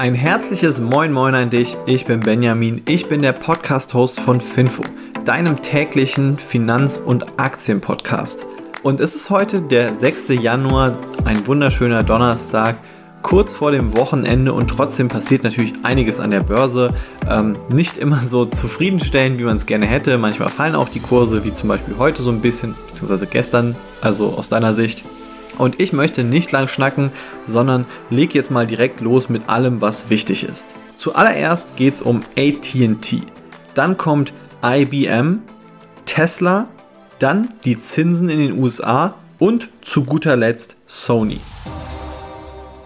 Ein herzliches Moin Moin an dich. Ich bin Benjamin. Ich bin der Podcast-Host von Finfo, deinem täglichen Finanz- und Aktienpodcast. Und es ist heute der 6. Januar, ein wunderschöner Donnerstag, kurz vor dem Wochenende und trotzdem passiert natürlich einiges an der Börse. Ähm, nicht immer so zufriedenstellend, wie man es gerne hätte. Manchmal fallen auch die Kurse, wie zum Beispiel heute so ein bisschen, beziehungsweise gestern, also aus deiner Sicht. Und ich möchte nicht lang schnacken, sondern leg jetzt mal direkt los mit allem, was wichtig ist. Zuallererst geht es um ATT. Dann kommt IBM, Tesla, dann die Zinsen in den USA und zu guter Letzt Sony.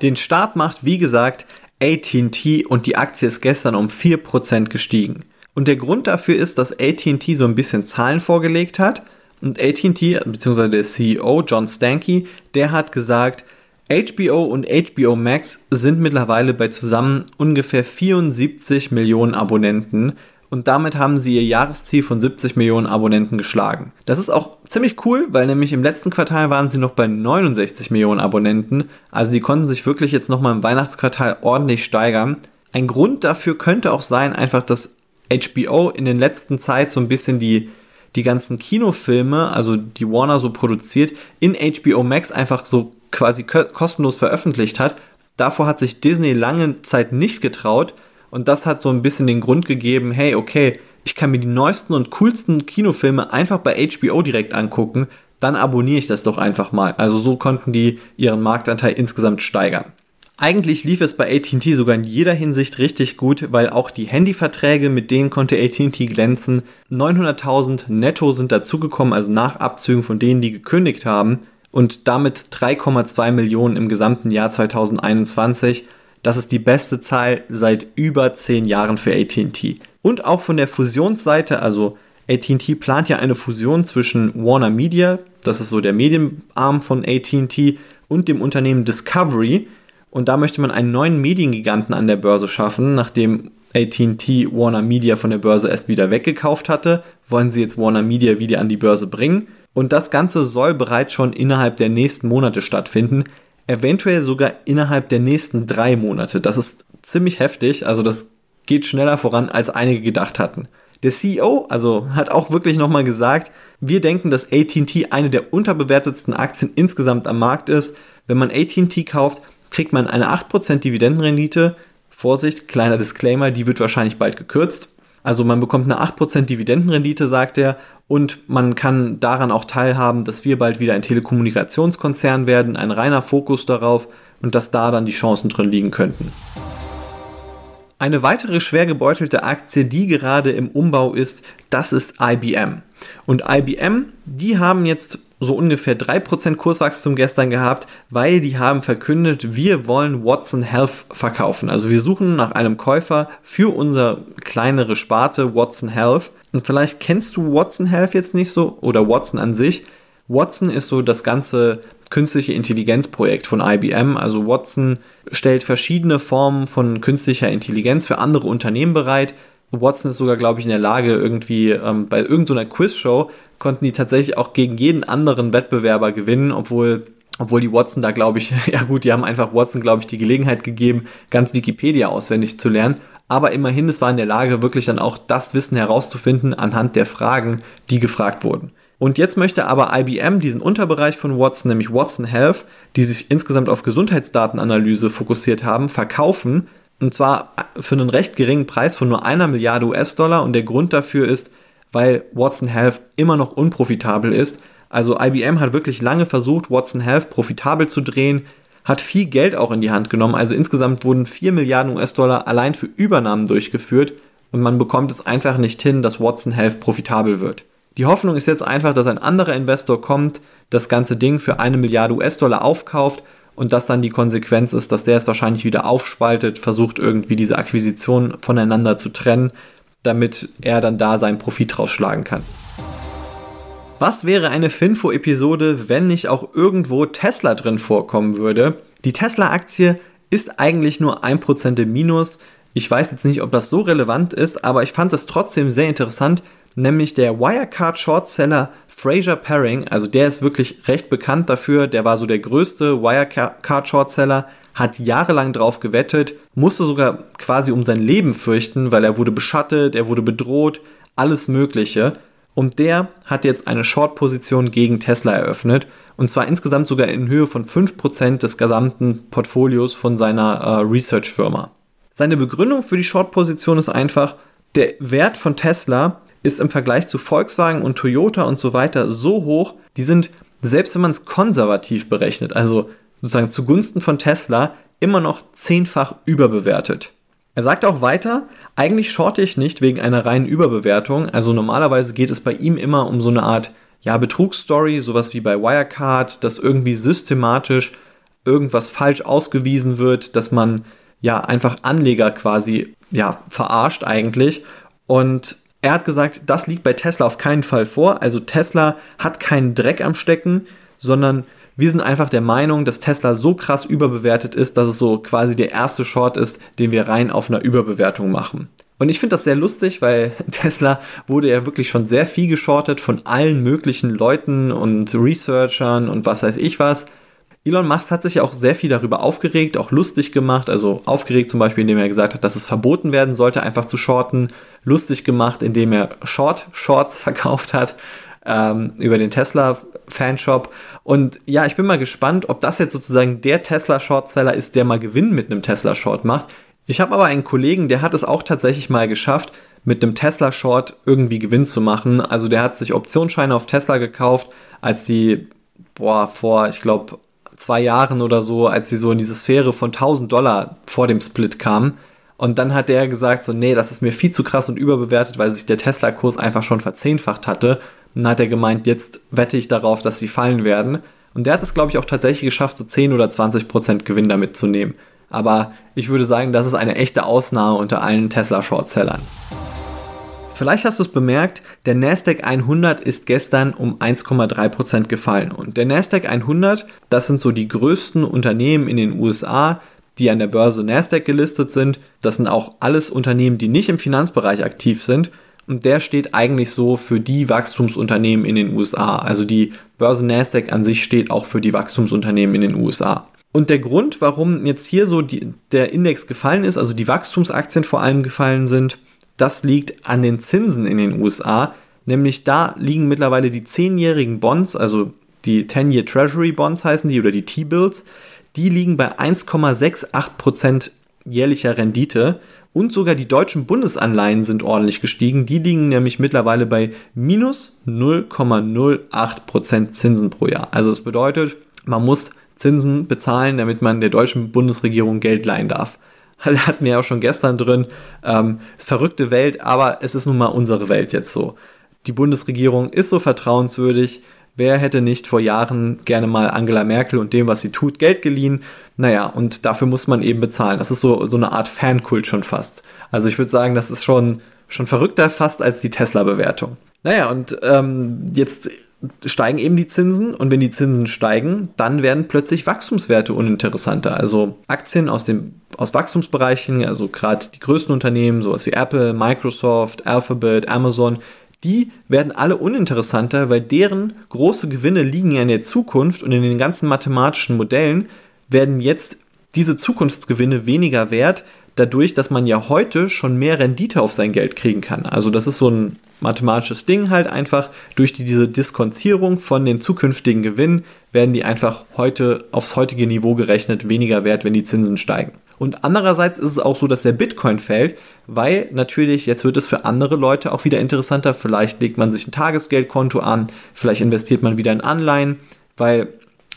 Den Start macht, wie gesagt, ATT und die Aktie ist gestern um 4% gestiegen. Und der Grund dafür ist, dass ATT so ein bisschen Zahlen vorgelegt hat und AT&T, beziehungsweise der CEO John Stankey, der hat gesagt, HBO und HBO Max sind mittlerweile bei zusammen ungefähr 74 Millionen Abonnenten und damit haben sie ihr Jahresziel von 70 Millionen Abonnenten geschlagen. Das ist auch ziemlich cool, weil nämlich im letzten Quartal waren sie noch bei 69 Millionen Abonnenten, also die konnten sich wirklich jetzt nochmal im Weihnachtsquartal ordentlich steigern. Ein Grund dafür könnte auch sein, einfach, dass HBO in den letzten Zeit so ein bisschen die die ganzen Kinofilme, also die Warner so produziert, in HBO Max einfach so quasi kostenlos veröffentlicht hat. Davor hat sich Disney lange Zeit nicht getraut und das hat so ein bisschen den Grund gegeben, hey, okay, ich kann mir die neuesten und coolsten Kinofilme einfach bei HBO direkt angucken, dann abonniere ich das doch einfach mal. Also so konnten die ihren Marktanteil insgesamt steigern. Eigentlich lief es bei ATT sogar in jeder Hinsicht richtig gut, weil auch die Handyverträge, mit denen konnte ATT glänzen. 900.000 netto sind dazugekommen, also nach Abzügen von denen, die gekündigt haben. Und damit 3,2 Millionen im gesamten Jahr 2021. Das ist die beste Zahl seit über 10 Jahren für ATT. Und auch von der Fusionsseite, also ATT plant ja eine Fusion zwischen Warner Media, das ist so der Medienarm von ATT, und dem Unternehmen Discovery und da möchte man einen neuen Mediengiganten an der Börse schaffen, nachdem ATT Warner Media von der Börse erst wieder weggekauft hatte, wollen sie jetzt Warner Media wieder an die Börse bringen. Und das Ganze soll bereits schon innerhalb der nächsten Monate stattfinden, eventuell sogar innerhalb der nächsten drei Monate. Das ist ziemlich heftig, also das geht schneller voran, als einige gedacht hatten. Der CEO also hat auch wirklich nochmal gesagt, wir denken, dass ATT eine der unterbewertetsten Aktien insgesamt am Markt ist. Wenn man ATT kauft, kriegt man eine 8% Dividendenrendite. Vorsicht, kleiner Disclaimer, die wird wahrscheinlich bald gekürzt. Also man bekommt eine 8% Dividendenrendite, sagt er, und man kann daran auch teilhaben, dass wir bald wieder ein Telekommunikationskonzern werden, ein reiner Fokus darauf und dass da dann die Chancen drin liegen könnten. Eine weitere schwer gebeutelte Aktie, die gerade im Umbau ist, das ist IBM. Und IBM, die haben jetzt so ungefähr 3% Kurswachstum gestern gehabt, weil die haben verkündet, wir wollen Watson Health verkaufen. Also wir suchen nach einem Käufer für unsere kleinere Sparte Watson Health. Und vielleicht kennst du Watson Health jetzt nicht so oder Watson an sich. Watson ist so das ganze künstliche Intelligenzprojekt von IBM. Also Watson stellt verschiedene Formen von künstlicher Intelligenz für andere Unternehmen bereit. Watson ist sogar, glaube ich, in der Lage, irgendwie ähm, bei irgendeiner Quizshow konnten die tatsächlich auch gegen jeden anderen Wettbewerber gewinnen, obwohl, obwohl die Watson da, glaube ich, ja gut, die haben einfach Watson, glaube ich, die Gelegenheit gegeben, ganz Wikipedia auswendig zu lernen. Aber immerhin, es war in der Lage, wirklich dann auch das Wissen herauszufinden anhand der Fragen, die gefragt wurden. Und jetzt möchte aber IBM diesen Unterbereich von Watson, nämlich Watson Health, die sich insgesamt auf Gesundheitsdatenanalyse fokussiert haben, verkaufen. Und zwar für einen recht geringen Preis von nur einer Milliarde US-Dollar. Und der Grund dafür ist, weil Watson Health immer noch unprofitabel ist. Also IBM hat wirklich lange versucht, Watson Health profitabel zu drehen, hat viel Geld auch in die Hand genommen. Also insgesamt wurden 4 Milliarden US-Dollar allein für Übernahmen durchgeführt und man bekommt es einfach nicht hin, dass Watson Health profitabel wird. Die Hoffnung ist jetzt einfach, dass ein anderer Investor kommt, das ganze Ding für eine Milliarde US-Dollar aufkauft und dass dann die Konsequenz ist, dass der es wahrscheinlich wieder aufspaltet, versucht irgendwie diese Akquisition voneinander zu trennen damit er dann da seinen Profit rausschlagen kann. Was wäre eine Finfo-Episode, wenn nicht auch irgendwo Tesla drin vorkommen würde? Die Tesla-Aktie ist eigentlich nur 1% im Minus. Ich weiß jetzt nicht, ob das so relevant ist, aber ich fand es trotzdem sehr interessant, nämlich der Wirecard Shortseller Fraser Paring, also der ist wirklich recht bekannt dafür, der war so der größte Wirecard Shortseller, hat jahrelang drauf gewettet, musste sogar quasi um sein Leben fürchten, weil er wurde beschattet, er wurde bedroht, alles Mögliche. Und der hat jetzt eine Short-Position gegen Tesla eröffnet. Und zwar insgesamt sogar in Höhe von 5% des gesamten Portfolios von seiner äh, Research-Firma. Seine Begründung für die Short-Position ist einfach, der Wert von Tesla ist im Vergleich zu Volkswagen und Toyota und so weiter so hoch, die sind, selbst wenn man es konservativ berechnet, also sozusagen zugunsten von Tesla, immer noch zehnfach überbewertet. Er sagt auch weiter, eigentlich shorte ich nicht wegen einer reinen Überbewertung, also normalerweise geht es bei ihm immer um so eine Art ja, Betrugsstory, sowas wie bei Wirecard, dass irgendwie systematisch irgendwas falsch ausgewiesen wird, dass man ja einfach Anleger quasi ja verarscht eigentlich und er hat gesagt, das liegt bei Tesla auf keinen Fall vor. Also Tesla hat keinen Dreck am Stecken, sondern wir sind einfach der Meinung, dass Tesla so krass überbewertet ist, dass es so quasi der erste Short ist, den wir rein auf einer Überbewertung machen. Und ich finde das sehr lustig, weil Tesla wurde ja wirklich schon sehr viel geschortet von allen möglichen Leuten und Researchern und was weiß ich was. Elon Musk hat sich ja auch sehr viel darüber aufgeregt, auch lustig gemacht. Also aufgeregt zum Beispiel, indem er gesagt hat, dass es verboten werden sollte, einfach zu shorten. Lustig gemacht, indem er Short Shorts verkauft hat ähm, über den Tesla Fanshop. Und ja, ich bin mal gespannt, ob das jetzt sozusagen der Tesla Shortseller ist, der mal Gewinn mit einem Tesla Short macht. Ich habe aber einen Kollegen, der hat es auch tatsächlich mal geschafft, mit einem Tesla Short irgendwie Gewinn zu machen. Also der hat sich Optionsscheine auf Tesla gekauft, als die, boah, vor, ich glaube, zwei Jahren oder so, als sie so in diese Sphäre von 1000 Dollar vor dem Split kamen. Und dann hat der gesagt, so, nee, das ist mir viel zu krass und überbewertet, weil sich der Tesla-Kurs einfach schon verzehnfacht hatte. Und dann hat er gemeint, jetzt wette ich darauf, dass sie fallen werden. Und der hat es, glaube ich, auch tatsächlich geschafft, so 10 oder 20 Prozent Gewinn damit zu nehmen. Aber ich würde sagen, das ist eine echte Ausnahme unter allen Tesla-Shortsellern. Vielleicht hast du es bemerkt, der Nasdaq 100 ist gestern um 1,3% gefallen. Und der Nasdaq 100, das sind so die größten Unternehmen in den USA, die an der Börse Nasdaq gelistet sind. Das sind auch alles Unternehmen, die nicht im Finanzbereich aktiv sind. Und der steht eigentlich so für die Wachstumsunternehmen in den USA. Also die Börse Nasdaq an sich steht auch für die Wachstumsunternehmen in den USA. Und der Grund, warum jetzt hier so die, der Index gefallen ist, also die Wachstumsaktien vor allem gefallen sind, das liegt an den Zinsen in den USA. Nämlich da liegen mittlerweile die 10-jährigen Bonds, also die 10-Year Treasury Bonds heißen die oder die T-Bills, die liegen bei 1,68% jährlicher Rendite. Und sogar die deutschen Bundesanleihen sind ordentlich gestiegen. Die liegen nämlich mittlerweile bei minus 0,08% Zinsen pro Jahr. Also es bedeutet, man muss Zinsen bezahlen, damit man der deutschen Bundesregierung Geld leihen darf. hatten wir ja auch schon gestern drin. Ähm, verrückte Welt, aber es ist nun mal unsere Welt jetzt so. Die Bundesregierung ist so vertrauenswürdig. Wer hätte nicht vor Jahren gerne mal Angela Merkel und dem, was sie tut, Geld geliehen? Naja, und dafür muss man eben bezahlen. Das ist so, so eine Art Fankult schon fast. Also ich würde sagen, das ist schon, schon verrückter fast als die Tesla-Bewertung. Naja, und ähm, jetzt steigen eben die Zinsen und wenn die Zinsen steigen, dann werden plötzlich Wachstumswerte uninteressanter. Also Aktien aus dem aus Wachstumsbereichen, also gerade die größten Unternehmen, sowas wie Apple, Microsoft, Alphabet, Amazon, die werden alle uninteressanter, weil deren große Gewinne liegen ja in der Zukunft und in den ganzen mathematischen Modellen werden jetzt diese Zukunftsgewinne weniger wert, dadurch, dass man ja heute schon mehr Rendite auf sein Geld kriegen kann. Also das ist so ein mathematisches Ding halt einfach. Durch die, diese Diskontierung von den zukünftigen Gewinnen werden die einfach heute aufs heutige Niveau gerechnet weniger wert, wenn die Zinsen steigen. Und andererseits ist es auch so, dass der Bitcoin fällt, weil natürlich jetzt wird es für andere Leute auch wieder interessanter. Vielleicht legt man sich ein Tagesgeldkonto an, vielleicht investiert man wieder in Anleihen, weil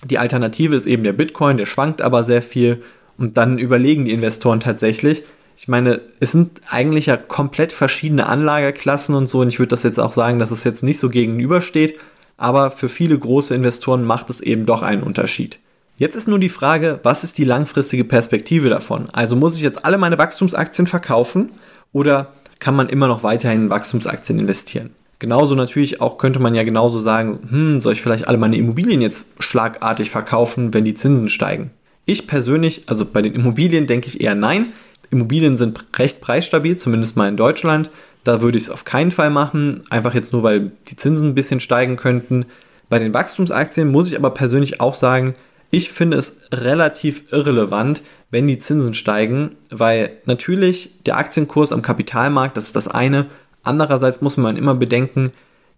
die Alternative ist eben der Bitcoin, der schwankt aber sehr viel und dann überlegen die Investoren tatsächlich, ich meine, es sind eigentlich ja komplett verschiedene Anlageklassen und so und ich würde das jetzt auch sagen, dass es jetzt nicht so gegenübersteht, aber für viele große Investoren macht es eben doch einen Unterschied. Jetzt ist nur die Frage, was ist die langfristige Perspektive davon? Also muss ich jetzt alle meine Wachstumsaktien verkaufen oder kann man immer noch weiterhin in Wachstumsaktien investieren? Genauso natürlich auch könnte man ja genauso sagen, hm, soll ich vielleicht alle meine Immobilien jetzt schlagartig verkaufen, wenn die Zinsen steigen? Ich persönlich, also bei den Immobilien denke ich eher nein. Immobilien sind recht preisstabil, zumindest mal in Deutschland. Da würde ich es auf keinen Fall machen, einfach jetzt nur, weil die Zinsen ein bisschen steigen könnten. Bei den Wachstumsaktien muss ich aber persönlich auch sagen, ich finde es relativ irrelevant, wenn die Zinsen steigen, weil natürlich der Aktienkurs am Kapitalmarkt, das ist das eine. Andererseits muss man immer bedenken,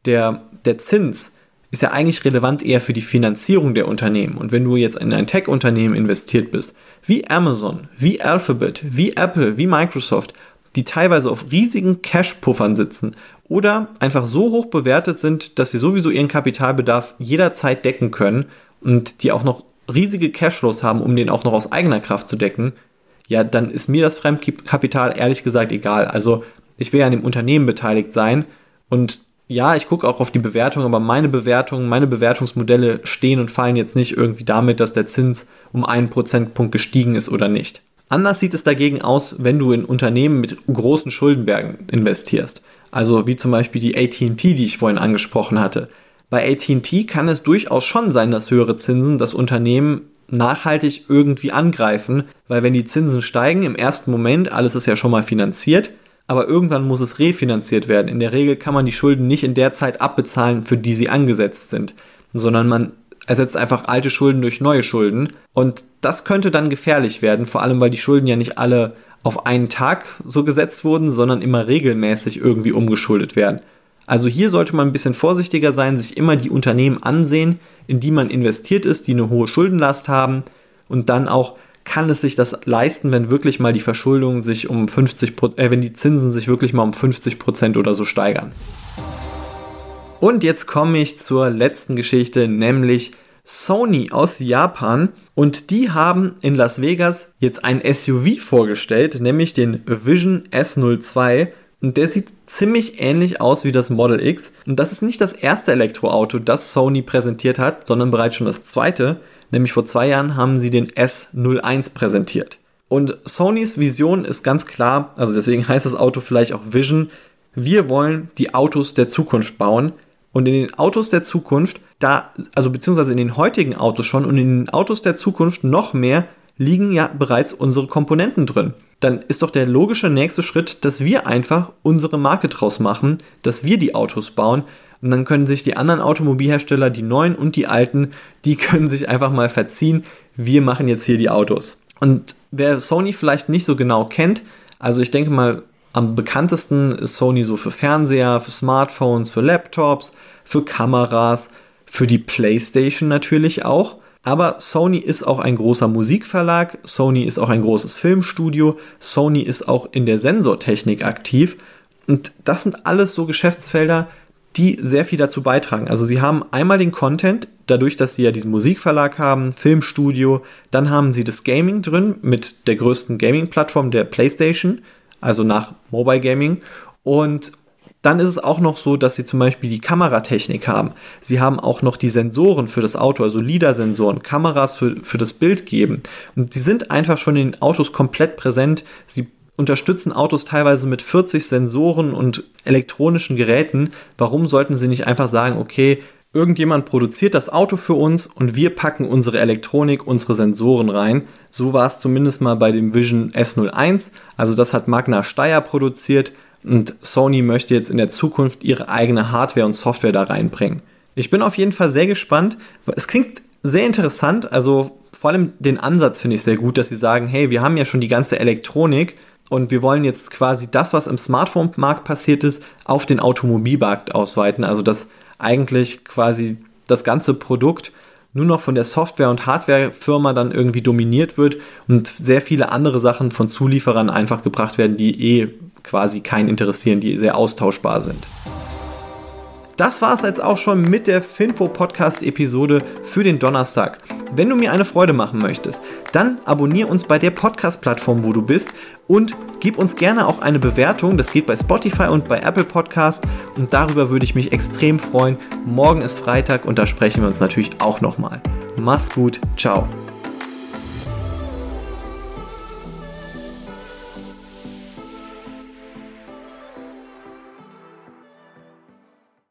der, der Zins ist ja eigentlich relevant eher für die Finanzierung der Unternehmen. Und wenn du jetzt in ein Tech-Unternehmen investiert bist, wie Amazon, wie Alphabet, wie Apple, wie Microsoft, die teilweise auf riesigen Cash-Puffern sitzen oder einfach so hoch bewertet sind, dass sie sowieso ihren Kapitalbedarf jederzeit decken können und die auch noch riesige Cashflows haben, um den auch noch aus eigener Kraft zu decken, ja, dann ist mir das Fremdkapital ehrlich gesagt egal. Also ich will ja an dem Unternehmen beteiligt sein und ja, ich gucke auch auf die Bewertung, aber meine Bewertungen, meine Bewertungsmodelle stehen und fallen jetzt nicht irgendwie damit, dass der Zins um einen Prozentpunkt gestiegen ist oder nicht. Anders sieht es dagegen aus, wenn du in Unternehmen mit großen Schuldenbergen investierst. Also wie zum Beispiel die ATT, die ich vorhin angesprochen hatte. Bei ATT kann es durchaus schon sein, dass höhere Zinsen das Unternehmen nachhaltig irgendwie angreifen, weil wenn die Zinsen steigen, im ersten Moment, alles ist ja schon mal finanziert, aber irgendwann muss es refinanziert werden. In der Regel kann man die Schulden nicht in der Zeit abbezahlen, für die sie angesetzt sind, sondern man ersetzt einfach alte Schulden durch neue Schulden und das könnte dann gefährlich werden, vor allem weil die Schulden ja nicht alle auf einen Tag so gesetzt wurden, sondern immer regelmäßig irgendwie umgeschuldet werden. Also hier sollte man ein bisschen vorsichtiger sein, sich immer die Unternehmen ansehen, in die man investiert ist, die eine hohe Schuldenlast haben und dann auch kann es sich das leisten, wenn wirklich mal die Verschuldung sich um 50 äh, wenn die Zinsen sich wirklich mal um 50 Prozent oder so steigern. Und jetzt komme ich zur letzten Geschichte, nämlich Sony aus Japan. Und die haben in Las Vegas jetzt ein SUV vorgestellt, nämlich den Vision S02. Und der sieht ziemlich ähnlich aus wie das Model X. Und das ist nicht das erste Elektroauto, das Sony präsentiert hat, sondern bereits schon das zweite. Nämlich vor zwei Jahren haben sie den S01 präsentiert. Und Sonys Vision ist ganz klar, also deswegen heißt das Auto vielleicht auch Vision. Wir wollen die Autos der Zukunft bauen. Und in den Autos der Zukunft, da, also beziehungsweise in den heutigen Autos schon und in den Autos der Zukunft noch mehr, liegen ja bereits unsere Komponenten drin dann ist doch der logische nächste Schritt, dass wir einfach unsere Marke draus machen, dass wir die Autos bauen und dann können sich die anderen Automobilhersteller, die neuen und die alten, die können sich einfach mal verziehen. Wir machen jetzt hier die Autos. Und wer Sony vielleicht nicht so genau kennt, also ich denke mal, am bekanntesten ist Sony so für Fernseher, für Smartphones, für Laptops, für Kameras, für die PlayStation natürlich auch. Aber Sony ist auch ein großer Musikverlag, Sony ist auch ein großes Filmstudio, Sony ist auch in der Sensortechnik aktiv. Und das sind alles so Geschäftsfelder, die sehr viel dazu beitragen. Also sie haben einmal den Content, dadurch, dass sie ja diesen Musikverlag haben, Filmstudio, dann haben sie das Gaming drin mit der größten Gaming-Plattform der PlayStation, also nach Mobile Gaming. Und dann ist es auch noch so, dass sie zum Beispiel die Kameratechnik haben. Sie haben auch noch die Sensoren für das Auto, also LIDAR-Sensoren, Kameras für, für das Bild geben. Und sie sind einfach schon in den Autos komplett präsent. Sie unterstützen Autos teilweise mit 40 Sensoren und elektronischen Geräten. Warum sollten sie nicht einfach sagen, okay, irgendjemand produziert das Auto für uns und wir packen unsere Elektronik, unsere Sensoren rein. So war es zumindest mal bei dem Vision S01. Also das hat Magna Steyr produziert und Sony möchte jetzt in der Zukunft ihre eigene Hardware und Software da reinbringen. Ich bin auf jeden Fall sehr gespannt. Es klingt sehr interessant, also vor allem den Ansatz finde ich sehr gut, dass sie sagen, hey, wir haben ja schon die ganze Elektronik und wir wollen jetzt quasi das, was im Smartphone-Markt passiert ist, auf den Automobilmarkt ausweiten. Also dass eigentlich quasi das ganze Produkt nur noch von der Software- und Hardware-Firma dann irgendwie dominiert wird und sehr viele andere Sachen von Zulieferern einfach gebracht werden, die eh quasi keinen interessieren, die sehr austauschbar sind. Das war es jetzt auch schon mit der Finfo Podcast Episode für den Donnerstag. Wenn du mir eine Freude machen möchtest, dann abonniere uns bei der Podcast Plattform, wo du bist und gib uns gerne auch eine Bewertung. Das geht bei Spotify und bei Apple Podcast und darüber würde ich mich extrem freuen. Morgen ist Freitag und da sprechen wir uns natürlich auch nochmal. Mach's gut, ciao.